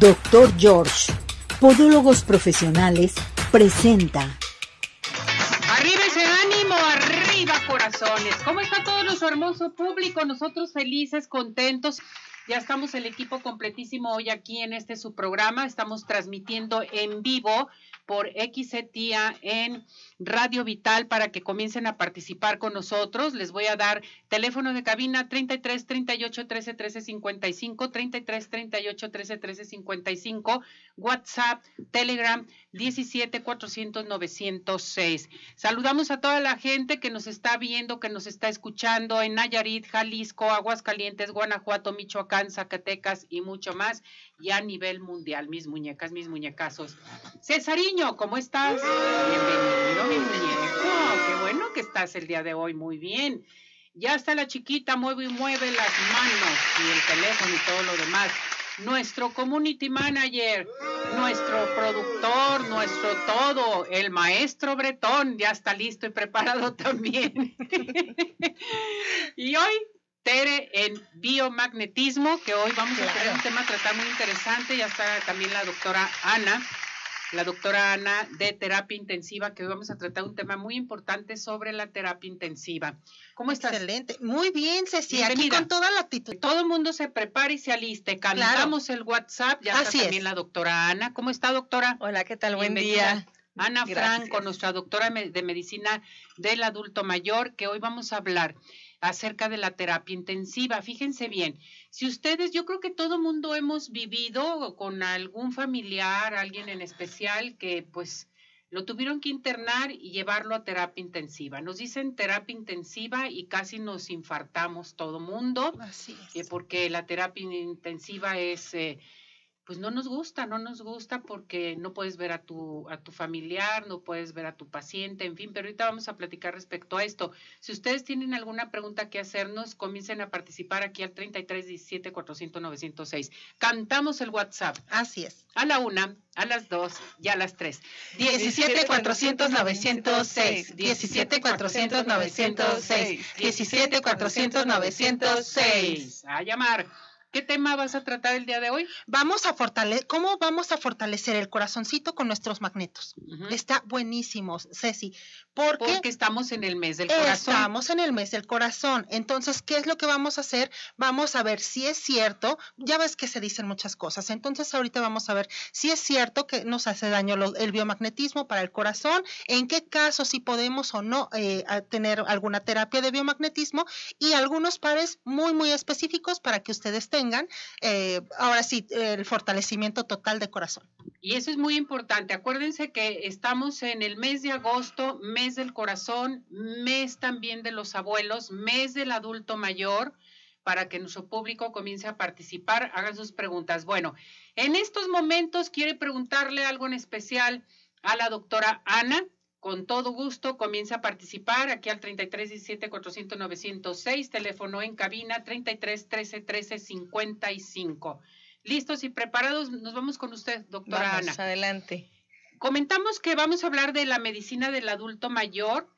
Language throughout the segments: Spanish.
Doctor George, Podólogos Profesionales, presenta. Arriba ese ánimo, arriba corazones. ¿Cómo está todo nuestro hermoso público? Nosotros felices, contentos. Ya estamos el equipo completísimo hoy aquí en este su programa. Estamos transmitiendo en vivo por XETIA en Radio Vital para que comiencen a participar con nosotros. Les voy a dar teléfono de cabina 33 38 13 13 55, 33 38 13 13 55, WhatsApp, Telegram 17 400 906. Saludamos a toda la gente que nos está viendo, que nos está escuchando en Nayarit, Jalisco, Aguascalientes, Guanajuato, Michoacán, Zacatecas y mucho más. Y a nivel mundial, mis muñecas, mis muñecazos. Cesariño, ¿cómo estás? Bienvenido mi muñeco. Qué bueno que estás el día de hoy. Muy bien. Ya está la chiquita, mueve y mueve las manos y el teléfono y todo lo demás. Nuestro community manager, nuestro productor, nuestro todo, el maestro Bretón, ya está listo y preparado también. y hoy Tere en biomagnetismo, que hoy vamos a tener un tema a tratar muy interesante. Ya está también la doctora Ana la doctora Ana de terapia intensiva, que hoy vamos a tratar un tema muy importante sobre la terapia intensiva. ¿Cómo estás? Excelente. Muy bien, Ceci, aquí con toda la actitud. Todo el mundo se prepara y se aliste. Cantamos el WhatsApp, ya está también la doctora Ana. ¿Cómo está, doctora? Hola, ¿qué tal? Buen día. Ana Franco, nuestra doctora de medicina del adulto mayor, que hoy vamos a hablar acerca de la terapia intensiva. Fíjense bien, si ustedes, yo creo que todo mundo hemos vivido con algún familiar, alguien en especial que pues lo tuvieron que internar y llevarlo a terapia intensiva. Nos dicen terapia intensiva y casi nos infartamos todo mundo, Así eh, porque la terapia intensiva es... Eh, pues no nos gusta, no nos gusta porque no puedes ver a tu, a tu familiar, no puedes ver a tu paciente, en fin, pero ahorita vamos a platicar respecto a esto. Si ustedes tienen alguna pregunta que hacernos, comiencen a participar aquí al 33 17 400 906. Cantamos el WhatsApp. Así es. A la una, a las dos y a las tres. 17 400 906. 17 400 906. 17 400 906. A llamar. ¿Qué tema vas a tratar el día de hoy? Vamos a fortalecer, ¿cómo vamos a fortalecer el corazoncito con nuestros magnetos? Está buenísimo, Ceci. Porque, porque, estamos en el mes del corazón. Estamos en el mes del corazón. Entonces, ¿qué es lo que vamos a hacer? Vamos a ver si es cierto. Ya ves que se dicen muchas cosas. Entonces, ahorita vamos a ver si es cierto que nos hace daño el biomagnetismo para el corazón, en qué caso si podemos o no eh, tener alguna terapia de biomagnetismo y algunos pares muy, muy específicos para que ustedes tengan eh, ahora sí, el fortalecimiento total de corazón. Y eso es muy importante. Acuérdense que estamos en el mes de agosto, mes del corazón, mes también de los abuelos, mes del adulto mayor, para que nuestro público comience a participar, hagan sus preguntas. Bueno, en estos momentos quiere preguntarle algo en especial a la doctora Ana con todo gusto comienza a participar aquí al 33 17 400 906, teléfono en cabina 33 13 13 55. ¿Listos y preparados? Nos vamos con usted, doctora vamos, Ana. Adelante. Comentamos que vamos a hablar de la medicina del adulto mayor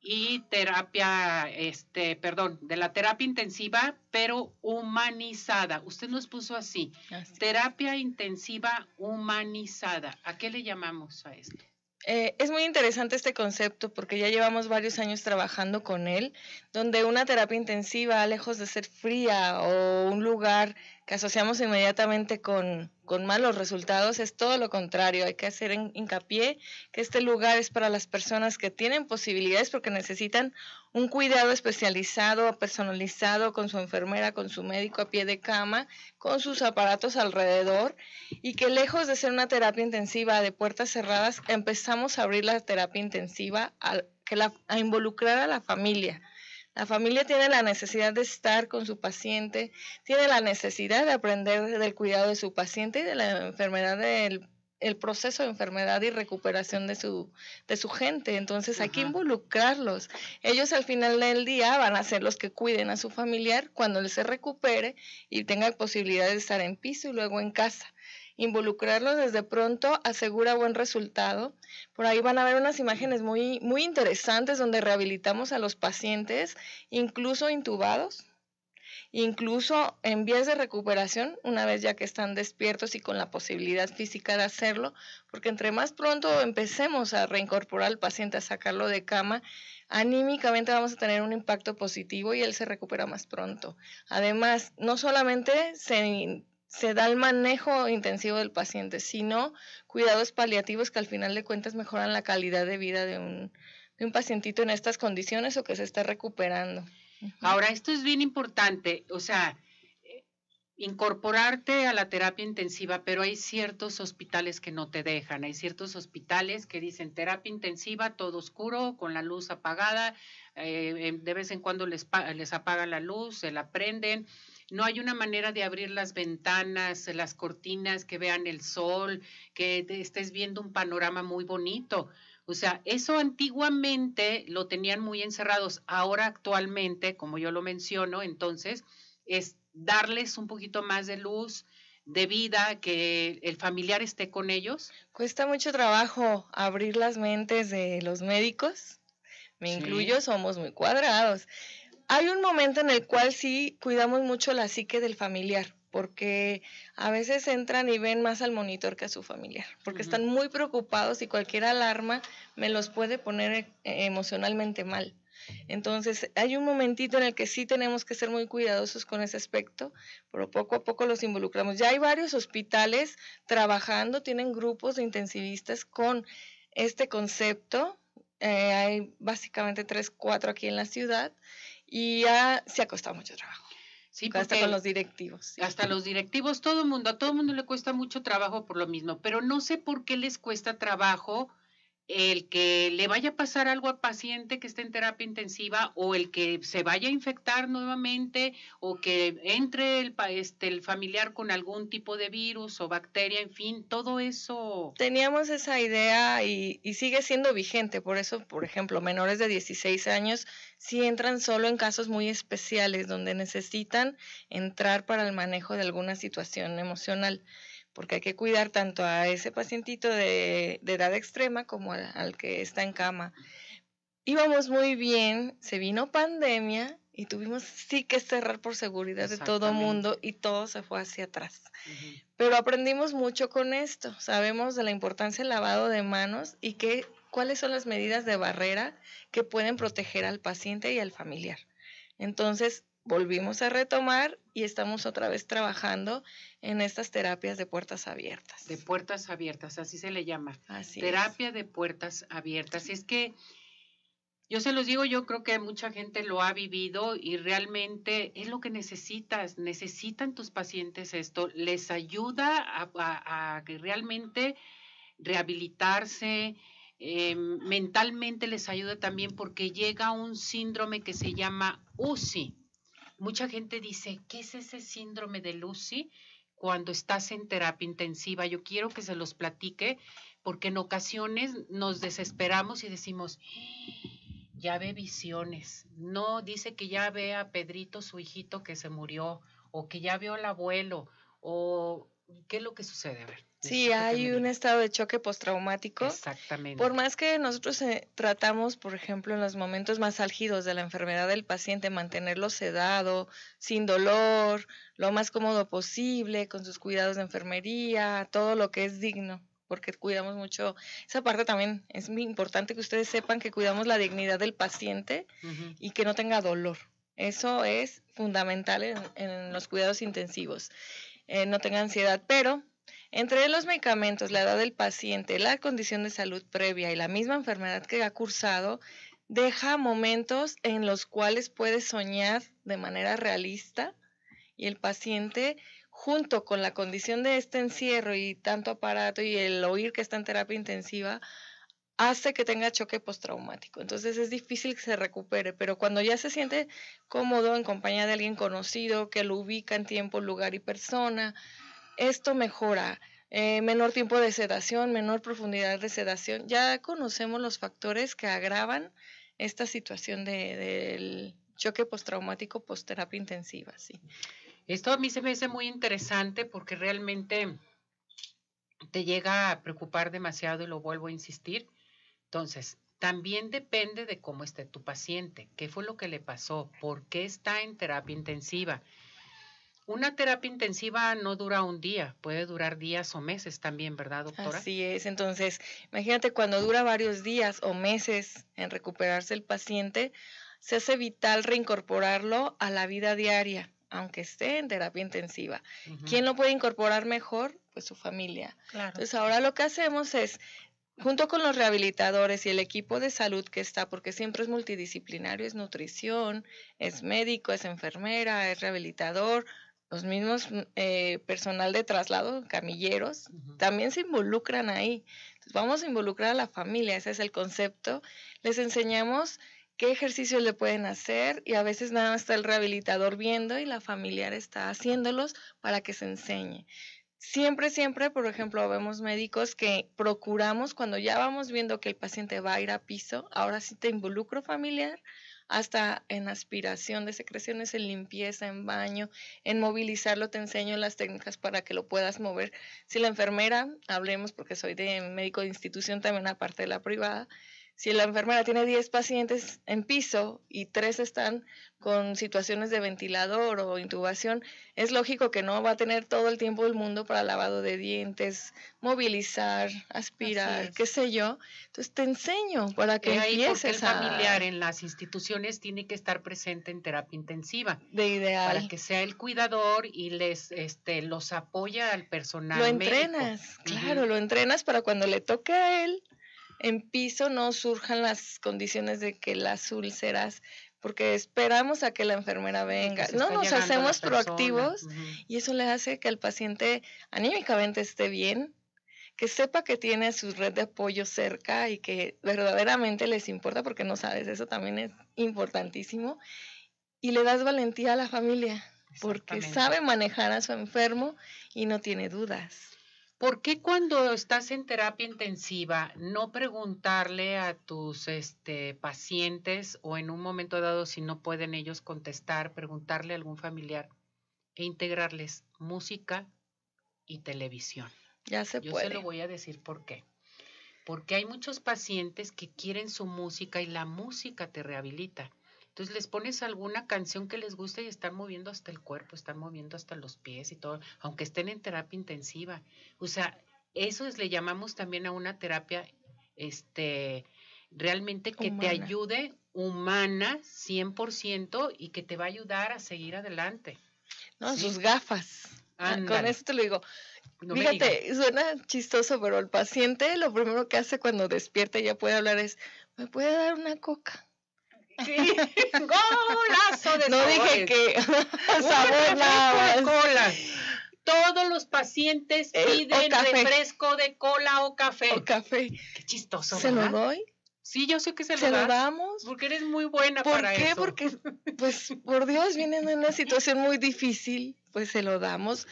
y terapia, este, perdón, de la terapia intensiva, pero humanizada. Usted nos puso así, así. terapia intensiva humanizada. ¿A qué le llamamos a esto? Eh, es muy interesante este concepto porque ya llevamos varios años trabajando con él, donde una terapia intensiva, lejos de ser fría o un lugar asociamos inmediatamente con, malos resultados, es todo lo contrario. Hay que hacer hincapié que este lugar es para las personas que tienen posibilidades porque necesitan un cuidado especializado, personalizado con su enfermera, con su médico a pie de cama, con sus aparatos alrededor y que lejos de ser una terapia intensiva de puertas cerradas, empezamos a abrir la terapia intensiva que la, a involucrar a la familia la familia tiene la necesidad de estar con su paciente, tiene la necesidad de aprender del cuidado de su paciente y de la enfermedad del el proceso de enfermedad y recuperación de su, de su gente. Entonces hay que involucrarlos. Ellos al final del día van a ser los que cuiden a su familiar cuando él se recupere y tenga posibilidad de estar en piso y luego en casa involucrarlos desde pronto asegura buen resultado. Por ahí van a ver unas imágenes muy, muy interesantes donde rehabilitamos a los pacientes, incluso intubados. incluso en vías de recuperación, una vez ya que están despiertos y con la posibilidad física de hacerlo, porque entre más pronto empecemos a reincorporar al paciente, a sacarlo de cama, anímicamente vamos a tener un impacto positivo y él se recupera más pronto. Además, no solamente se, se da el manejo intensivo del paciente, sino cuidados paliativos que al final de cuentas mejoran la calidad de vida de un, de un pacientito en estas condiciones o que se está recuperando. Ahora, esto es bien importante, o sea, eh, incorporarte a la terapia intensiva, pero hay ciertos hospitales que no te dejan, hay ciertos hospitales que dicen terapia intensiva, todo oscuro, con la luz apagada, eh, de vez en cuando les, les apaga la luz, se la prenden, no hay una manera de abrir las ventanas, las cortinas, que vean el sol, que estés viendo un panorama muy bonito. O sea, eso antiguamente lo tenían muy encerrados. Ahora actualmente, como yo lo menciono, entonces es darles un poquito más de luz, de vida, que el familiar esté con ellos. Cuesta mucho trabajo abrir las mentes de los médicos. Me incluyo, somos muy cuadrados. Hay un momento en el cual sí cuidamos mucho la psique del familiar porque a veces entran y ven más al monitor que a su familiar, porque están muy preocupados y cualquier alarma me los puede poner eh, emocionalmente mal. Entonces, hay un momentito en el que sí tenemos que ser muy cuidadosos con ese aspecto, pero poco a poco los involucramos. Ya hay varios hospitales trabajando, tienen grupos de intensivistas con este concepto. Eh, hay básicamente tres, cuatro aquí en la ciudad y ya se ha costado mucho trabajo. Sí, hasta con los directivos. Hasta los directivos, todo el mundo, a todo el mundo le cuesta mucho trabajo por lo mismo, pero no sé por qué les cuesta trabajo el que le vaya a pasar algo al paciente que esté en terapia intensiva o el que se vaya a infectar nuevamente o que entre el, este, el familiar con algún tipo de virus o bacteria, en fin, todo eso. Teníamos esa idea y, y sigue siendo vigente, por eso, por ejemplo, menores de 16 años si entran solo en casos muy especiales donde necesitan entrar para el manejo de alguna situación emocional porque hay que cuidar tanto a ese pacientito de, edad extrema como al, que está en cama. Íbamos muy bien, se vino pandemia y tuvimos sí que cerrar por seguridad de todo mundo y todo se fue hacia atrás. Pero aprendimos mucho con esto, sabemos de la importancia del lavado de manos y que, cuáles son las medidas de barrera que pueden proteger al paciente y al familiar. Entonces, volvimos a retomar y estamos otra vez trabajando en estas terapias de puertas abiertas. De puertas abiertas, así se le llama. Así Terapia de puertas abiertas. Es que yo se los digo, yo creo que mucha gente lo ha vivido y realmente es lo que necesitas. Necesitan tus pacientes esto. Les ayuda a, a, realmente rehabilitarse. Em, mentalmente les ayuda también porque llega un síndrome que se llama UCI, Mucha gente dice, ¿qué es ese síndrome de Lucy cuando estás en terapia intensiva? Yo quiero que se los platique porque en ocasiones nos desesperamos y decimos, ya ve visiones. No, dice que ya ve a Pedrito, su hijito, que se murió, o que ya vio al abuelo, o qué es lo que sucede. A ver. Sí, hay un estado de choque postraumático. Exactamente. Por más que nosotros eh, tratamos, por ejemplo, en los momentos más álgidos de la enfermedad del paciente, mantenerlo sedado, sin dolor, lo más cómodo posible, con sus cuidados de enfermería, todo lo que es digno, porque cuidamos mucho. Esa parte también es muy importante que ustedes sepan que cuidamos la dignidad del paciente y que no tenga dolor. Eso es fundamental en, los cuidados intensivos. Eh, no tenga ansiedad, pero entre los medicamentos, la edad del paciente, la condición de salud previa y la misma enfermedad que ha cursado, deja momentos en los cuales puede soñar de manera realista y el paciente, junto con la condición de este encierro y tanto aparato y el oír que está en terapia intensiva, hace que tenga choque postraumático. Entonces es difícil que se recupere, pero cuando ya se siente cómodo en compañía de alguien conocido, que lo ubica en tiempo, lugar y persona, esto mejora. Eh, menor tiempo de sedación, menor profundidad de sedación. Ya conocemos los factores que agravan esta situación de, del choque postraumático post-terapia intensiva. Sí. Esto a mí se me hace muy interesante porque realmente te llega a preocupar demasiado y lo vuelvo a insistir. Entonces, también depende de cómo esté tu paciente, qué fue lo que le pasó, por qué está en terapia intensiva. Una terapia intensiva no dura un día, puede durar días o meses también, ¿verdad, doctora? Así es. Entonces, imagínate cuando dura varios días o meses en recuperarse el paciente, se hace vital reincorporarlo a la vida diaria, aunque esté en terapia intensiva. ¿Quién lo puede incorporar mejor? Pues su familia. Entonces, ahora lo que hacemos es junto con los rehabilitadores y el equipo de salud que está, porque siempre es multidisciplinario, es nutrición, es médico, es enfermera, es rehabilitador, los mismos mm, eh, personal de traslado, camilleros, también se involucran ahí. Entonces, vamos a involucrar a la familia, ese es el concepto. Les enseñamos qué ejercicios le pueden hacer y a veces nada más está el rehabilitador viendo y la familiar está haciéndolos para que se enseñe. Siempre, siempre, por ejemplo, vemos médicos que procuramos cuando ya vamos viendo que el paciente va a ir a piso, ahora sí te involucro familiar hasta en aspiración de secreciones, en limpieza, en baño, en movilizarlo, te enseño las técnicas para que lo puedas mover. Si la enfermera, hablemos porque soy de médico de institución también aparte de la privada, si la enfermera tiene 10 pacientes en piso y 3 están con situaciones de ventilador o intubación, es lógico que no va a tener todo el tiempo del mundo para lavado de dientes, movilizar, aspirar, qué sé yo. Entonces te enseño para que ahí empieces el familiar en las instituciones tiene que estar presente en terapia intensiva. De ideal. Para que sea el cuidador y les este los apoya al personal. Lo entrenas, claro, lo entrenas para cuando le toque a él en piso no surjan las condiciones de que las úlceras, porque esperamos a que la enfermera venga. No nos hacemos proactivos y eso le hace que el paciente anímicamente esté bien, que sepa que tiene su red de apoyo cerca y que verdaderamente les importa, porque no sabes, eso también es importantísimo. Y le das valentía a la familia, porque sabe manejar a su enfermo y no tiene dudas. ¿Por qué cuando estás en terapia intensiva no preguntarle a tus este, pacientes o en un momento dado si no pueden ellos contestar, preguntarle a algún familiar e integrarles música y televisión? Ya se Yo puede. se lo voy a decir por qué. Porque hay muchos pacientes que quieren su música y la música te rehabilita. Entonces les pones alguna canción que les guste y están moviendo hasta el cuerpo, están moviendo hasta los pies y todo, aunque estén en terapia intensiva. O sea, eso es, le llamamos también a una terapia, este, realmente que te ayude humana 100% y que te va a ayudar a seguir adelante. No, sus gafas. Ah, con eso te lo digo. Fíjate, suena chistoso, pero el paciente lo primero que hace cuando despierta y ya puede hablar es, ¿me puede dar una coca? Sí, golazo de No dije que sabor cola. Todos los pacientes eh, piden refresco de cola o café. O café. Qué chistoso. ¿Se lo doy? Sí, yo sé que se, ¿Se lo, damos. Porque eres muy buena ¿Por para qué? eso. Porque, pues, por Dios, vienen en una situación muy difícil, pues se lo damos.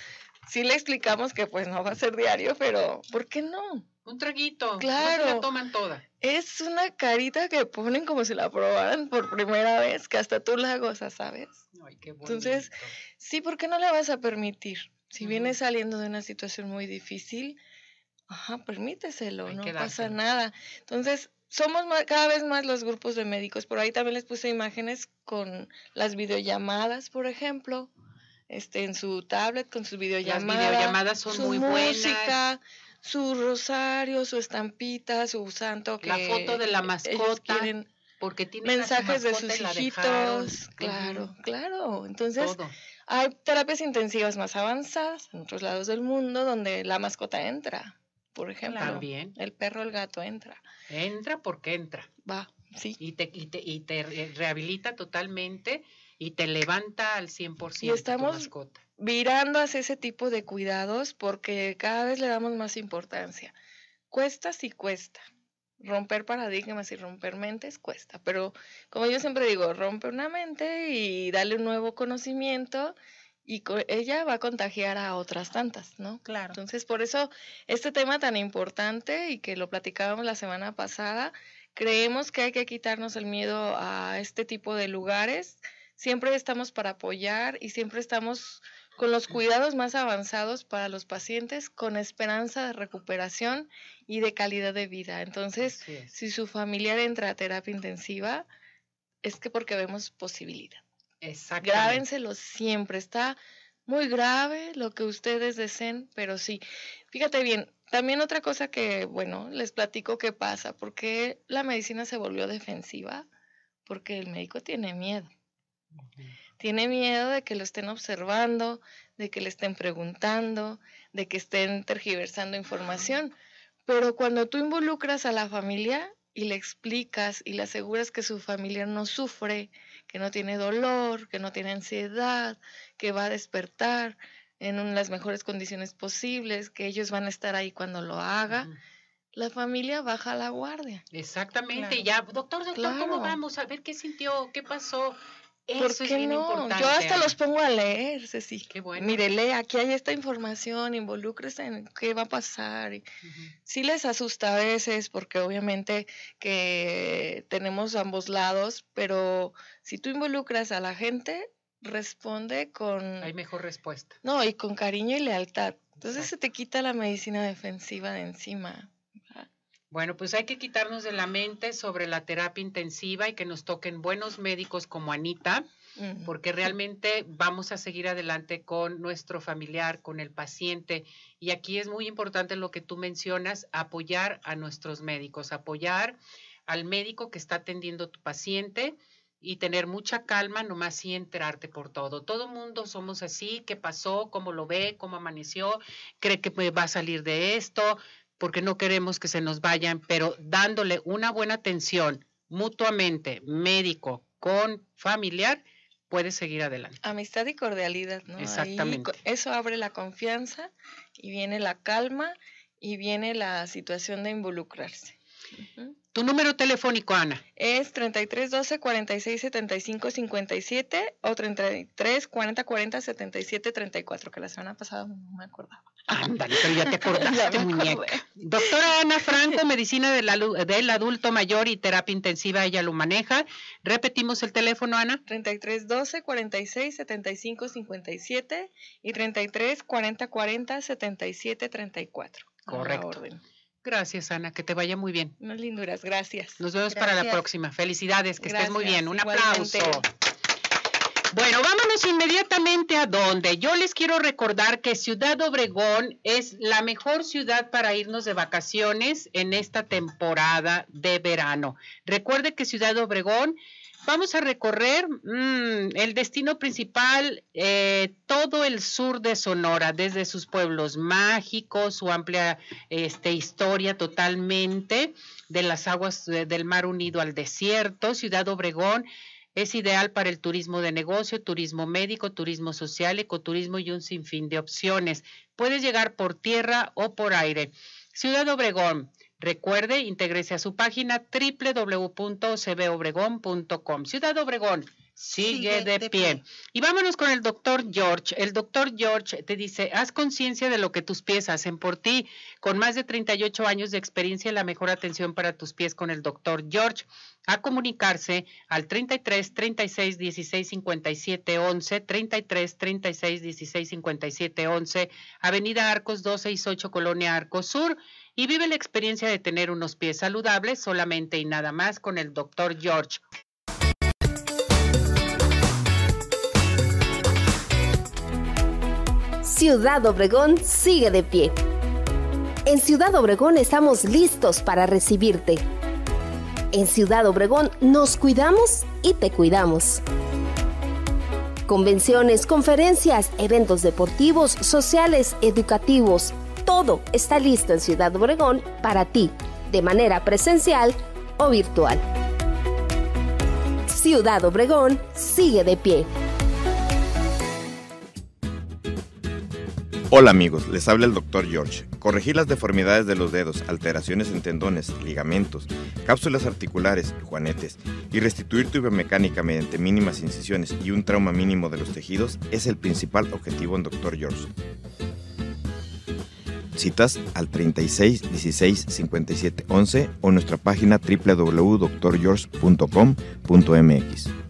Sí le explicamos que pues no va a ser diario, pero ¿por qué no? Un traguito. Claro. No la toman toda. Es una carita que ponen como si la probaran por primera vez, que hasta tú la gozas, ¿sabes? Ay, qué Entonces, sí, ¿por qué no le vas a permitir? Si vienes saliendo de una situación muy difícil, ajá, permíteselo, no pasa nada. Entonces, somos cada vez más los grupos de médicos. Por ahí también les puse imágenes con las videollamadas, por ejemplo, este, en su tablet con sus videollamadas. Las videollamadas son muy música, su rosario, su estampita, su santo que la foto de la mascota porque tiene mensajes de sus hijitos, claro, claro. Entonces, hay terapias intensivas más avanzadas en otros lados del mundo donde la mascota entra. Por ejemplo, También. el perro, el gato entra. Entra porque entra. Va, sí. Y te, y te, y te rehabilita totalmente y te levanta al 100% y estamos tu mascota virando hacia ese tipo de cuidados porque cada vez le damos más importancia. Cuesta sí cuesta. Romper paradigmas y romper mentes cuesta, pero como yo siempre digo, rompe una mente y dale un nuevo conocimiento y ella va a contagiar a otras tantas, ¿no? Claro. Entonces, por eso este tema tan importante y que lo platicábamos la semana pasada, creemos que hay que quitarnos el miedo a este tipo de lugares. Siempre estamos para apoyar y siempre estamos con los cuidados más avanzados para los pacientes, con esperanza de recuperación y de calidad de vida. Entonces, si su familiar entra a terapia intensiva, es que porque vemos posibilidad. Exacto. Grábenselo siempre. Está muy grave lo que ustedes deseen, pero sí. Fíjate bien, también otra cosa que, bueno, les platico qué pasa, porque la medicina se volvió defensiva, porque el médico tiene miedo. Tiene miedo de que lo estén observando, de que le estén preguntando, de que estén tergiversando información. Pero cuando tú involucras a la familia y le explicas y le aseguras que su familia no sufre, que no tiene dolor, que no tiene ansiedad, que va a despertar en las mejores condiciones posibles, que ellos van a estar ahí cuando lo haga, la familia baja la guardia. Exactamente, ya, doctor, doctor, ¿cómo vamos? A ver qué sintió, qué pasó. Eso es bien importante. Yo hasta los pongo a leer, Ceci. Qué bueno. Mire, lee, aquí hay esta información, involúcrese en qué va a pasar. Sí les asusta a veces porque obviamente que tenemos ambos lados, pero si tú involucras a la gente, responde con... Hay mejor respuesta. No, y con cariño y lealtad. Entonces se te quita la medicina defensiva de encima. Bueno, pues hay que quitarnos de la mente sobre la terapia intensiva y que nos toquen buenos médicos como Anita, porque realmente vamos a seguir adelante con nuestro familiar, con el paciente. Y aquí es muy importante lo que tú mencionas, apoyar a nuestros médicos, apoyar al médico que está atendiendo a tu paciente y tener mucha calma, nomás y enterarte por todo. Todo mundo somos así, qué pasó, cómo lo ve, cómo amaneció, cree que va a salir de esto, porque no queremos que se nos vayan, pero dándole una buena atención mutuamente, médico con familiar, puede seguir adelante. Amistad y cordialidad, ¿no? Exactamente. eso abre la confianza y viene la calma y viene la situación de involucrarse. Tu número telefónico, Ana. Es 33 12 46 75 57 o 33 40 40 77 34, que la semana pasada no me acordaba. Ándale, pero ya te acordaste, muñeca. Doctora Ana Franco, medicina del, del, adulto mayor y terapia intensiva, ella lo maneja. Repetimos el teléfono, Ana. 33 12 46 75 57 y 33 40 40 77 34. Correcto. Gracias, Ana, que te vaya muy bien. Unas linduras, gracias. Nos vemos para la próxima. Felicidades, que estés muy bien. Un aplauso. Bueno, vámonos inmediatamente a donde. Yo les quiero recordar que Ciudad Obregón es la mejor ciudad para irnos de vacaciones en esta temporada de verano. Recuerde que Ciudad Obregón Vamos a recorrer mm, el destino principal, eh, todo el sur de Sonora, desde sus pueblos mágicos, su amplia este, historia totalmente, de las aguas del Mar Unido al desierto, Ciudad Obregón. Es ideal para el turismo de negocio, turismo médico, turismo social, ecoturismo y un sinfín de opciones. Puedes llegar por tierra o por aire. Ciudad Obregón, Recuerde, intégrese a su página www.cbobregón.com. Ciudad Obregón, sigue, de, pie. Y vámonos con el doctor George. El doctor George te dice, haz conciencia de lo que tus pies hacen por ti. Con más de 38 años de experiencia, la mejor atención para tus pies con el doctor George. A comunicarse al 33 36 16 57 11, 33 36 16 57 11, Avenida Arcos 268, Colonia Arcos Sur y vive la experiencia de tener unos pies saludables solamente y nada más con el doctor George. Ciudad Obregón sigue de pie. En Ciudad Obregón estamos listos para recibirte. En Ciudad Obregón nos cuidamos y te cuidamos. Convenciones, conferencias, eventos deportivos, sociales, educativos, todo está listo en Ciudad Obregón para ti, de manera presencial o virtual. Ciudad Obregón sigue de pie. Hola amigos, les habla el Dr. George. Corregir las deformidades de los dedos, alteraciones en tendones, ligamentos, cápsulas articulares, juanetes y restituir tu biomecánica mediante mínimas incisiones y un trauma mínimo de los tejidos es el principal objetivo en Dr. George. Citas al 36 16 57 11 o nuestra página www.drgeorge.com.mx.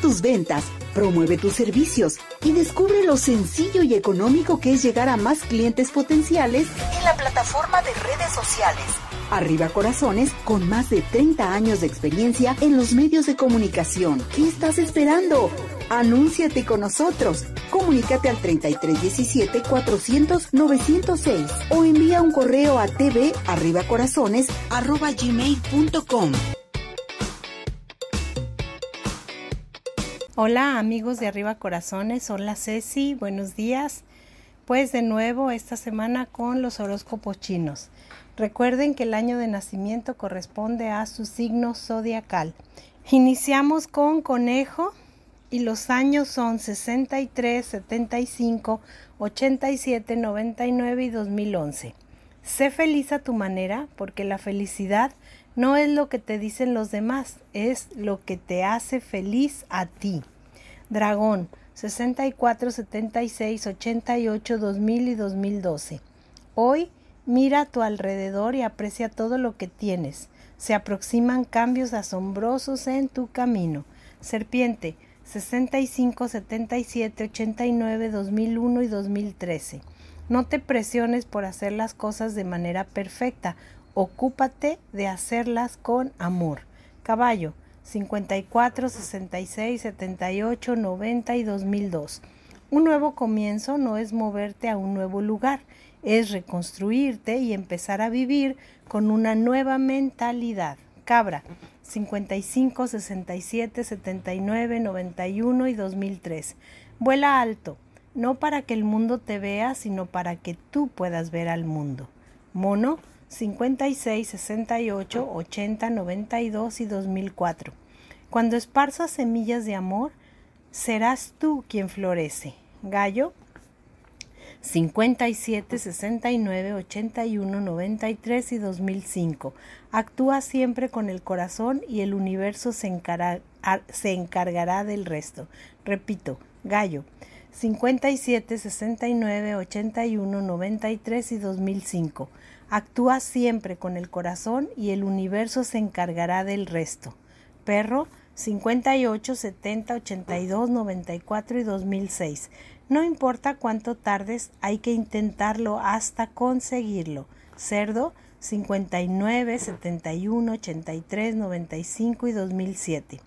Tus ventas, promueve tus servicios y descubre lo sencillo y económico que es llegar a más clientes potenciales en la plataforma de redes sociales. Arriba Corazones, con más de 30 años de experiencia en los medios de comunicación. ¿Qué estás esperando? Anúnciate con nosotros. Comunícate al 3317 400 906 o envía un correo a tvarribacorazones@gmail.com. Hola amigos de Arriba Corazones, hola Ceci, buenos días. Pues de nuevo esta semana con los horóscopos chinos. Recuerden que el año de nacimiento corresponde a su signo zodiacal. Iniciamos con conejo y los años son 63, 75, 87, 99 y 2011. Sé feliz a tu manera porque la felicidad no es lo que te dicen los demás, es lo que te hace feliz a ti. Dragón 64, 76, 88, 2000 y 2012. Hoy mira a tu alrededor y aprecia todo lo que tienes. Se aproximan cambios asombrosos en tu camino. Serpiente 65, 77, 89, 2001 y 2013. No te presiones por hacer las cosas de manera perfecta Ocúpate de hacerlas con amor. Caballo 54, 66, 78, 90 y 2002. Un nuevo comienzo no es moverte a un nuevo lugar, es reconstruirte y empezar a vivir con una nueva mentalidad. Cabra 55, 67, 79, 91 y 2003. Vuela alto, no para que el mundo te vea, sino para que tú puedas ver al mundo. Mono 56, 68, 80, 92 y 2004. Cuando esparzas semillas de amor, serás tú quien florece. Gallo 57, 69, 81, 93 y 2005. Actúa siempre con el corazón y el universo se, se encargará del resto. Repito, Gallo 57, 69, 81, 93 y 2005. Actúa siempre con el corazón y el universo se encargará del resto. Perro 58, 70, 82, 94 y 2006. No importa cuánto tardes, hay que intentarlo hasta conseguirlo. Cerdo 59, 71, 83, 95 y 2007.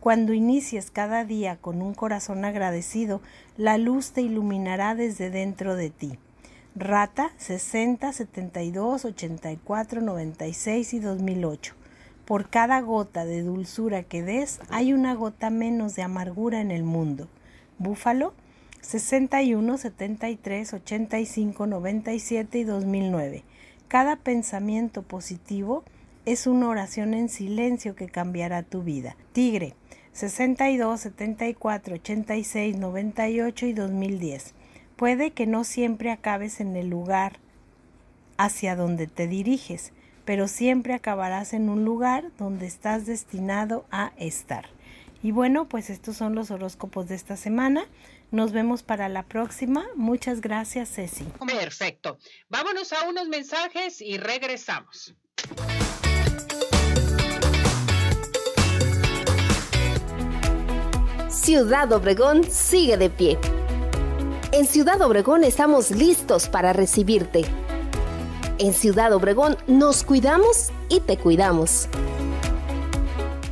Cuando inicies cada día con un corazón agradecido, la luz te iluminará desde dentro de ti. Rata 60, 72, 84, 96 y 2008. Por cada gota de dulzura que des, hay una gota menos de amargura en el mundo. Búfalo 61, 73, 85, 97 y 2009. Cada pensamiento positivo es una oración en silencio que cambiará tu vida. Tigre 62, 74, 86, 98 y 2010. Puede que no siempre acabes en el lugar hacia donde te diriges, pero siempre acabarás en un lugar donde estás destinado a estar. Y bueno, pues estos son los horóscopos de esta semana. Nos vemos para la próxima. Muchas gracias, Ceci. Perfecto. Vámonos a unos mensajes y regresamos. Ciudad Obregón sigue de pie en Ciudad Obregón estamos listos para recibirte. En Ciudad Obregón nos cuidamos y te cuidamos.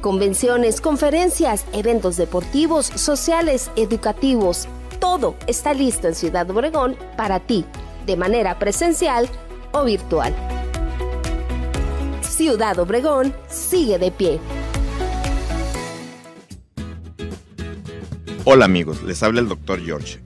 Convenciones, conferencias, eventos deportivos, sociales, educativos, todo está listo en Ciudad Obregón para ti, de manera presencial o virtual. Ciudad Obregón sigue de pie. Hola amigos, les habla el Dr. George.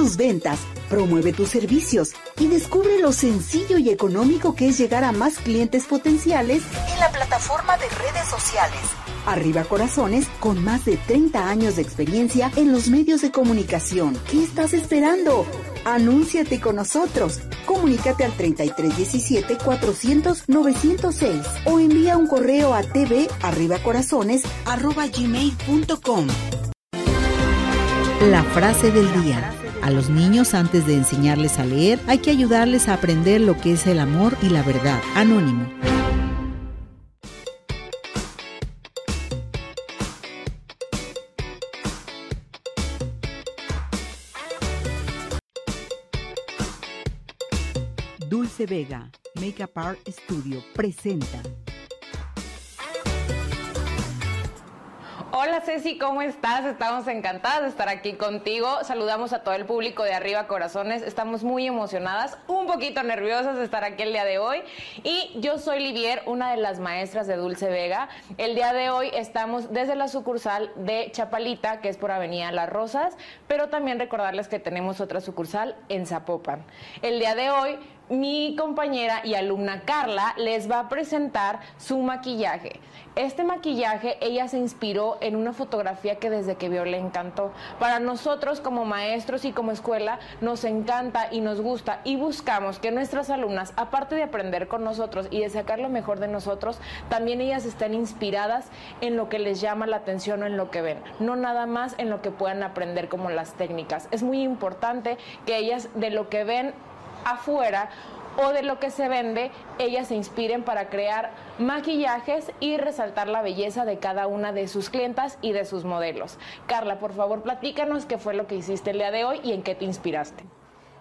Tus ventas, promueve tus servicios y descubre lo sencillo y económico que es llegar a más clientes potenciales en la plataforma de redes sociales. Arriba Corazones, con más de 30 años de experiencia en los medios de comunicación. ¿Qué estás esperando? Anúnciate con nosotros. Comunícate al 3317 400 906 o envía un correo a tvarribacorazones@gmail.com. La frase del día. A los niños antes de enseñarles a leer hay que ayudarles a aprender lo que es el amor y la verdad. Anónimo. Dulce Vega, Makeup Art Studio, presenta. Hola Ceci, ¿cómo estás? Estamos encantadas de estar aquí contigo. Saludamos a todo el público de Arriba Corazones. Estamos muy emocionadas, un poquito nerviosas de estar aquí el día de hoy. Y yo soy Livier, una de las maestras de Dulce Vega. El día de hoy estamos desde la sucursal de Chapalita, que es por Avenida Las Rosas, pero también recordarles que tenemos otra sucursal en Zapopan. El día de hoy mi compañera y alumna Carla les va a presentar su maquillaje. Este maquillaje ella se inspiró en una fotografía que desde que vio le encantó. Para nosotros como maestros y como escuela nos encanta y nos gusta y buscamos que nuestras alumnas, aparte de aprender con nosotros y de sacar lo mejor de nosotros, también ellas estén inspiradas en lo que les llama la atención o en lo que ven, no nada más en lo que puedan aprender como las técnicas. Es muy importante que ellas de lo que ven afuera o de lo que se vende, ellas se inspiren para crear maquillajes y resaltar la belleza de cada una de sus clientas y de sus modelos. Carla, por favor, platícanos qué fue lo que hiciste el día de hoy y en qué te inspiraste.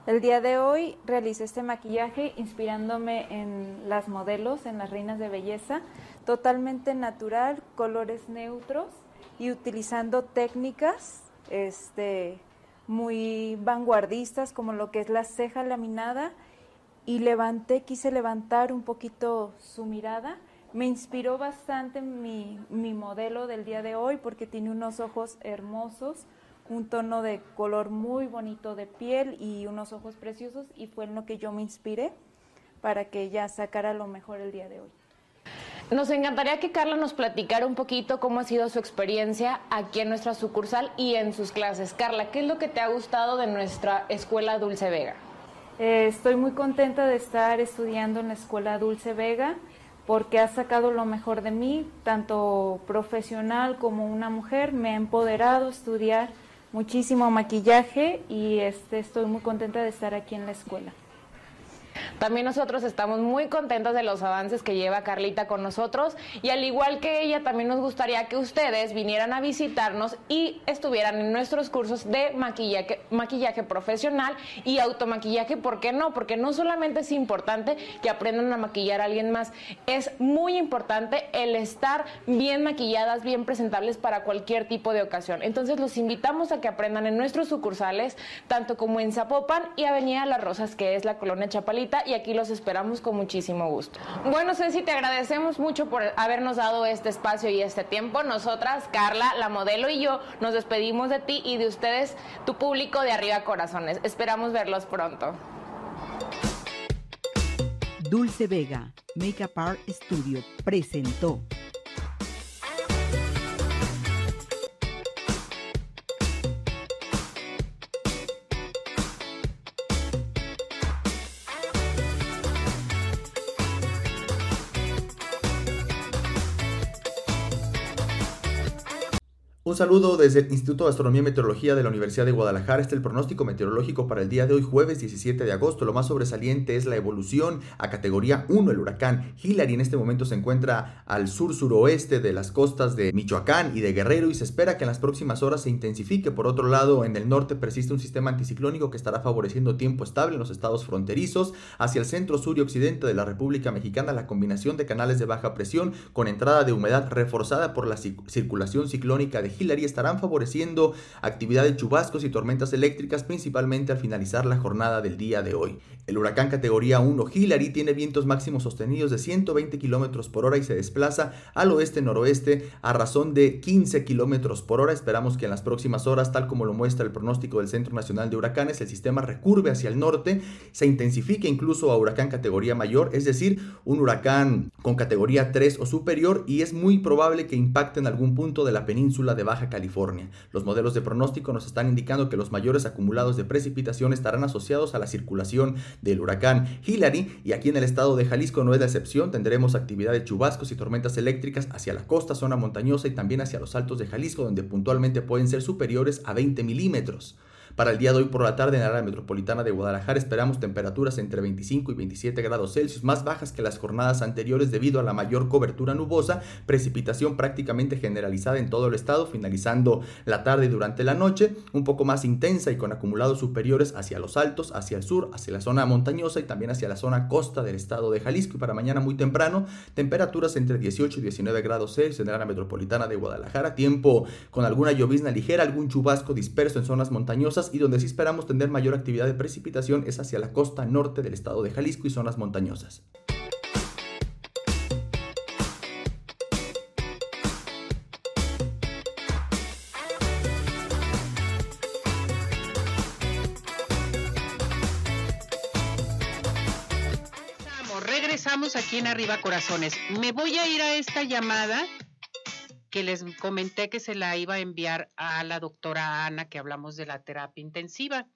El día de hoy realicé este maquillaje inspirándome en las modelos, en las reinas de belleza, totalmente natural, colores neutros y utilizando técnicas este, muy vanguardistas como lo que es la ceja laminada y levanté, quise levantar un poquito su mirada. Me inspiró bastante mi, mi modelo del día de hoy porque tiene unos ojos hermosos, un tono de color muy bonito de piel y unos ojos preciosos y fue en lo que yo me inspiré para que ella sacara lo mejor el día de hoy. Nos encantaría que Carla nos platicara un poquito cómo ha sido su experiencia aquí en nuestra sucursal y en sus clases. Carla, ¿qué es lo que te ha gustado de nuestra escuela Dulce Vega? Eh, estoy muy contenta de estar estudiando en la escuela Dulce Vega porque ha sacado lo mejor de mí, tanto profesional como una mujer. Me ha empoderado estudiar muchísimo maquillaje y este, estoy muy contenta de estar aquí en la escuela. También nosotros estamos muy contentos de los avances que lleva Carlita con nosotros y al igual que ella, también nos gustaría que ustedes vinieran a visitarnos y estuvieran en nuestros cursos de maquillaje, maquillaje profesional y automaquillaje. ¿Por qué no? Porque no solamente es importante que aprendan a maquillar a alguien más, es muy importante el estar bien maquilladas, bien presentables para cualquier tipo de ocasión. Entonces los invitamos a que aprendan en nuestros sucursales, tanto como en Zapopan y Avenida Las Rosas, que es la colonia Chapalita y aquí los esperamos con muchísimo gusto. Bueno, Ceci, te agradecemos mucho por habernos dado este espacio y este tiempo. Nosotras, Carla, la modelo y yo, nos despedimos de ti y de ustedes, tu público de Arriba Corazones. Esperamos verlos pronto. Dulce Vega, Makeup Art Studio, presentó Un saludo desde el Instituto de Astronomía y Meteorología de la Universidad de Guadalajara. Este es el pronóstico meteorológico para el día de hoy, jueves 17 de agosto. Lo más sobresaliente es la evolución a categoría 1. El huracán Hillary en este momento se encuentra al sur-suroeste de las costas de Michoacán y de Guerrero y se espera que en las próximas horas se intensifique. Por otro lado, en el norte persiste un sistema anticiclónico que estará favoreciendo tiempo estable en los estados fronterizos. Hacia el centro, sur y occidente de la República Mexicana, la combinación de canales de baja presión con entrada de humedad reforzada por la circulación ciclónica de Hillary estarán favoreciendo actividad de chubascos y tormentas eléctricas principalmente al finalizar la jornada del día de hoy. El huracán categoría 1 Hillary tiene vientos máximos sostenidos de 120 km por hora y se desplaza al oeste-noroeste a razón de 15 km por hora. Esperamos que en las próximas horas, tal como lo muestra el pronóstico del Centro Nacional de Huracanes, el sistema recurve hacia el norte, se intensifique incluso a huracán categoría mayor, es decir, un huracán con categoría 3 o superior y es muy probable que impacte en algún punto de la península de Baja California. Los modelos de pronóstico nos están indicando que los mayores acumulados de precipitación estarán asociados a la circulación del huracán Hillary y aquí en el estado de Jalisco no es la excepción, tendremos actividad de chubascos y tormentas eléctricas hacia la costa, zona montañosa y también hacia los altos de Jalisco donde puntualmente pueden ser superiores a 20 milímetros. Para el día de hoy por la tarde en la área metropolitana de Guadalajara esperamos temperaturas entre 25 y 27 grados Celsius, más bajas que las jornadas anteriores debido a la mayor cobertura nubosa, precipitación prácticamente generalizada en todo el estado, finalizando la tarde y durante la noche, un poco más intensa y con acumulados superiores hacia los altos, hacia el sur, hacia la zona montañosa y también hacia la zona costa del estado de Jalisco. Y para mañana muy temprano, temperaturas entre 18 y 19 grados Celsius en la área metropolitana de Guadalajara, tiempo con alguna llovizna ligera, algún chubasco disperso en zonas montañosas y donde sí esperamos tener mayor actividad de precipitación es hacia la costa norte del estado de Jalisco y zonas montañosas. Regresamos aquí en Arriba Corazones. Me voy a ir a esta llamada que les comenté que se la iba a enviar a la doctora Ana, que hablamos de la terapia intensiva.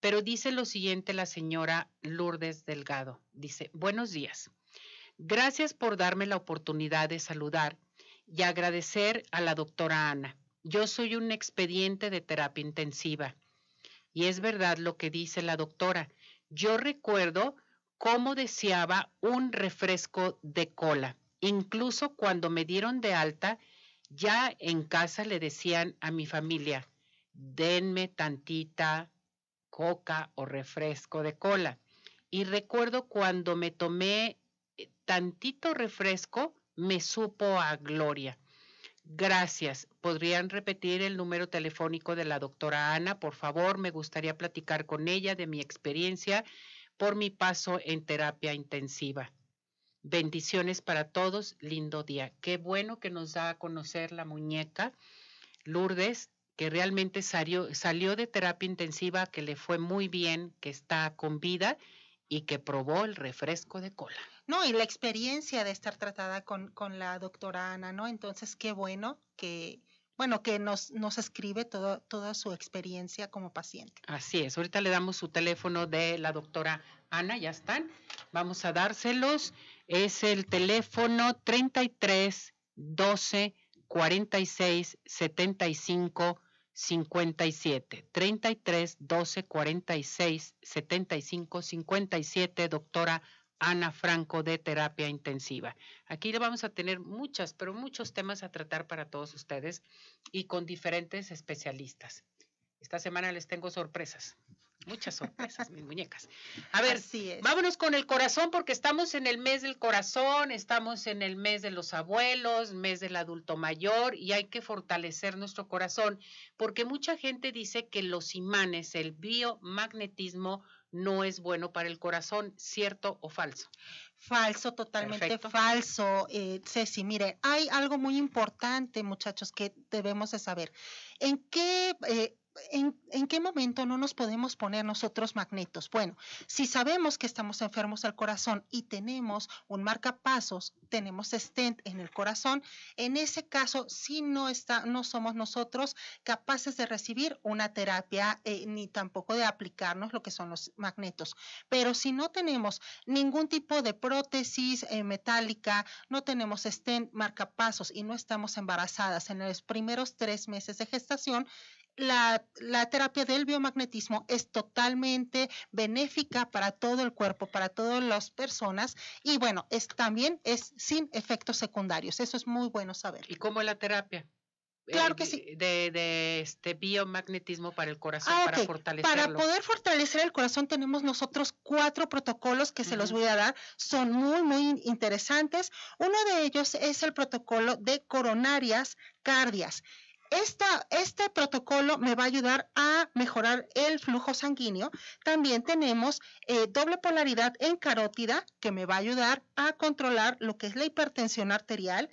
Pero dice lo siguiente la señora Lourdes Delgado. Dice, buenos días. Gracias por darme la oportunidad de saludar y agradecer a la doctora Ana. Yo soy un expediente de terapia intensiva. Y es verdad lo que dice la doctora. Yo recuerdo cómo deseaba un refresco de cola. Incluso cuando me dieron de alta, ya en casa le decían a mi familia, denme tantita coca o refresco de cola. Y recuerdo cuando me tomé eh, tantito refresco, me supo a gloria. Gracias. ¿Podrían repetir el número telefónico de la doctora Ana? Por favor, me gustaría platicar con ella de mi experiencia por mi paso en terapia intensiva. Bendiciones para todos, lindo día. Qué bueno que nos da a conocer la muñeca Lourdes, que realmente salió, salió de terapia intensiva, que le fue muy bien, que está con vida y que probó el refresco de cola. No, y la experiencia de estar tratada con, con la doctora Ana, ¿no? Entonces, qué bueno que, bueno, que nos, nos escribe todo, toda su experiencia como paciente. Así es, ahorita le damos su teléfono de la doctora Ana, ya están. Vamos a dárselos es el teléfono 33 12 46 75 57. 33 12 46 75 57, doctora Ana Franco de terapia intensiva. Aquí vamos a tener muchas, pero muchos temas a tratar para todos ustedes y con diferentes especialistas. Esta semana les tengo sorpresas. Muchas sorpresas, mis muñecas. A ver, vámonos con el corazón porque estamos en el mes del corazón, estamos en el mes de los abuelos, mes del adulto mayor y hay que fortalecer nuestro corazón porque mucha gente dice que los imanes, el biomagnetismo, no es bueno para el corazón, ¿cierto o falso? Falso, totalmente Perfecto. falso, eh, Ceci. Mire, hay algo muy importante, muchachos, que debemos de saber. ¿En qué, eh, en, qué momento no nos podemos poner nosotros magnetos? Bueno, si sabemos que estamos enfermos del corazón y tenemos un marcapasos, tenemos stent en el corazón, en ese caso sí no, está, no somos nosotros capaces de recibir una terapia eh, ni tampoco de aplicarnos lo que son los magnetos. Pero si no tenemos ningún tipo de prótesis eh, metálica, no tenemos stent, marcapasos y no estamos embarazadas en los primeros tres meses de gestación, la, la, terapia del biomagnetismo es totalmente benéfica para todo el cuerpo, para todas las personas y bueno, es también es sin efectos secundarios. Eso es muy bueno saber. ¿Y cómo es la terapia? Claro Eh, que sí. De, de este biomagnetismo para el corazón, Ah, para fortalecerlo. Para poder fortalecer el corazón tenemos nosotros cuatro protocolos que se los voy a dar. Son muy, muy interesantes. Uno de ellos es el protocolo de coronarias cardias. Este protocolo me va a ayudar a mejorar el flujo sanguíneo. También tenemos eh, doble polaridad en carótida que me va a ayudar a controlar lo que es la hipertensión arterial.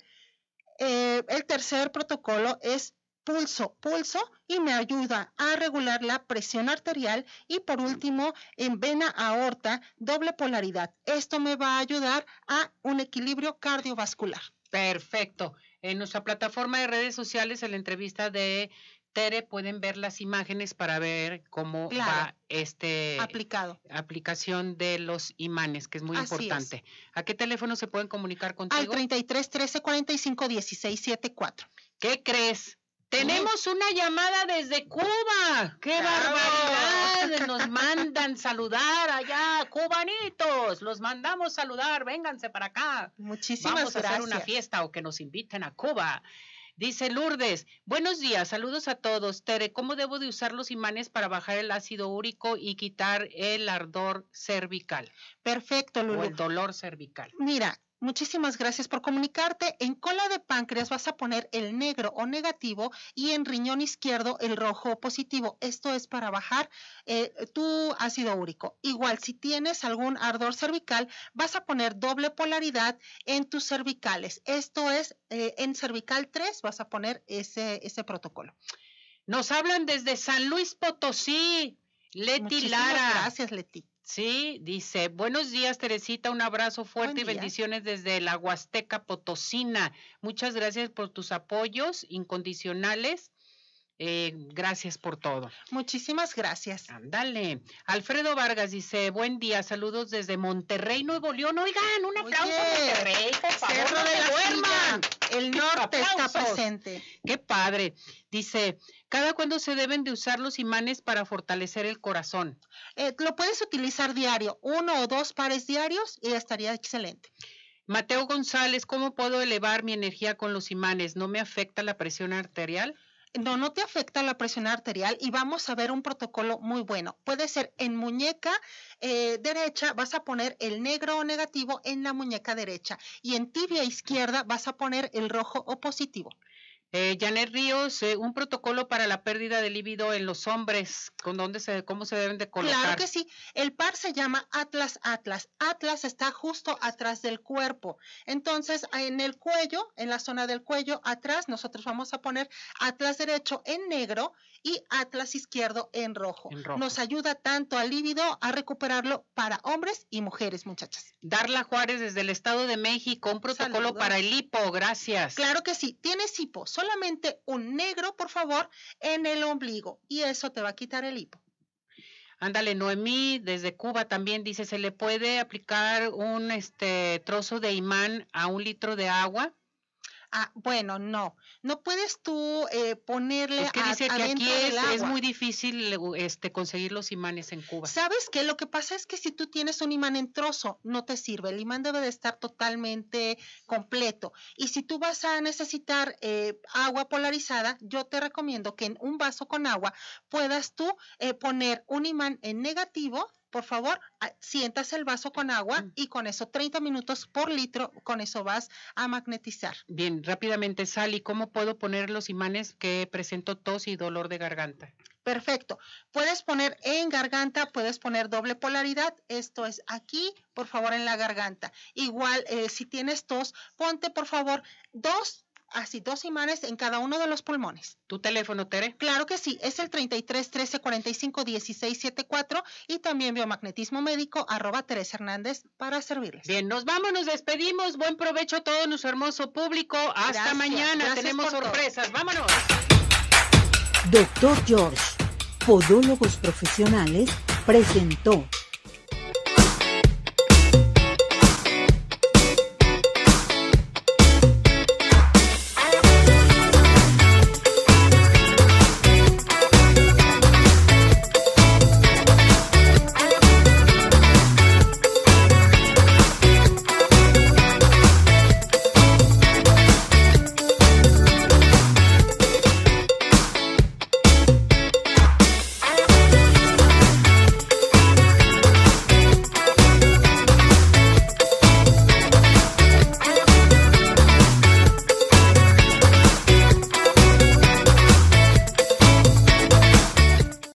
Eh, el tercer protocolo es pulso, pulso y me ayuda a regular la presión arterial y por último en vena aorta, doble polaridad. Esto me va a ayudar a un equilibrio cardiovascular. Perfecto. En nuestra plataforma de redes sociales, en la entrevista de Tere, pueden ver las imágenes para ver cómo Claro. va este Aplicado. aplicación de los imanes, que es muy Así es. importante. ¿A qué teléfono se pueden comunicar Al contigo? 33 13 45 16 74. ¿Qué crees? Tenemos una llamada desde Cuba. ¡Qué barbaridad! Nos mandan saludar allá, cubanitos. Los mandamos saludar. Vénganse para acá. Muchísimas Vamos a gracias. hacer una fiesta o que nos inviten a Cuba. Dice Lourdes, buenos días, saludos a todos. Tere, ¿cómo debo de usar los imanes para bajar el ácido úrico y quitar el ardor cervical Perfecto, o Lulu. el dolor cervical? Mira, muchísimas gracias por comunicarte. En cola de páncreas vas a poner el negro o negativo y en riñón izquierdo el rojo o positivo. Esto es para bajar eh, tu ácido úrico. Igual, si tienes algún ardor cervical, vas a poner doble polaridad en tus cervicales. Esto es eh, en cervical 3, vas a poner ese, ese protocolo. Nos hablan desde San Luis Potosí. Leti Muchísimas Lara. gracias, Leti. Sí, dice, buenos días Teresita, un abrazo fuerte y bendiciones desde la Huasteca Potosina. Muchas gracias por tus apoyos incondicionales. Eh, gracias por todo. Muchísimas gracias. Ándale. Alfredo Vargas dice, buen día, saludos desde Monterrey, Nuevo León. Oigan, un aplauso a Oye, Monterrey, por favor, Cerro no de la duerman. El norte está presente. Qué padre. Dice, ¿cada cuándo se deben de usar los imanes para fortalecer el corazón? Eh, lo puedes utilizar diario, uno o dos pares diarios y estaría excelente. Mateo González, ¿cómo puedo elevar mi energía con los imanes? ¿No me afecta la presión arterial? No, no te afecta la presión arterial y vamos a ver un protocolo muy bueno. Puede ser en muñeca eh, derecha, vas a poner el negro o negativo en la muñeca derecha y en tibia izquierda vas a poner el rojo o positivo. Eh, Janet Ríos, eh, un protocolo para la pérdida de líbido en los hombres, ¿con dónde se, cómo se deben de colocar? Claro que sí. El par se llama Atlas Atlas. Atlas está justo atrás del cuerpo. Entonces, en el cuello, en la zona del cuello, atrás, nosotros vamos a poner Atlas derecho en negro y Atlas izquierdo en rojo. En rojo. Nos ayuda tanto al líbido a recuperarlo para hombres y mujeres, muchachas. Darla Juárez desde el Estado de México, un protocolo Saludos. para el hipo, gracias. Claro que sí. Tienes hipo. Solamente un negro, por favor, en el ombligo. Y eso te va a quitar el hipo. Ándale, Noemí, desde Cuba también dice, ¿se le puede aplicar un este trozo de imán a un litro de agua? Ah, bueno, no. No puedes tú eh, ponerle Es que a- dice que aquí es, es muy difícil este, conseguir los imanes en Cuba. ¿Sabes qué? Lo que pasa es que si tú tienes un imán en trozo, no te sirve. El imán debe de estar totalmente completo. Y si tú vas a necesitar eh, agua polarizada, yo te recomiendo que en un vaso con agua puedas tú eh, poner un imán en negativo por favor, sientas el vaso con agua y con eso 30 minutos por litro, con eso vas a magnetizar. Bien, rápidamente, Sally, ¿cómo puedo poner los imanes que presento tos y dolor de garganta? Perfecto. Puedes poner en garganta, puedes poner doble polaridad. Esto es aquí, por favor, en la garganta. Igual, eh, si tienes tos, ponte, por favor, dos así dos imanes en cada uno de los pulmones. ¿Tu teléfono, Tere? Claro que sí, es el 33 13 45 16 74 y también biomagnetismo médico arroba Teresa Hernández para servirles. Bien, nos vamos, nos despedimos. Buen provecho a todo nuestro hermoso público. Hasta mañana, tenemos sorpresas. Vámonos. Doctor George, Podólogos Profesionales, presentó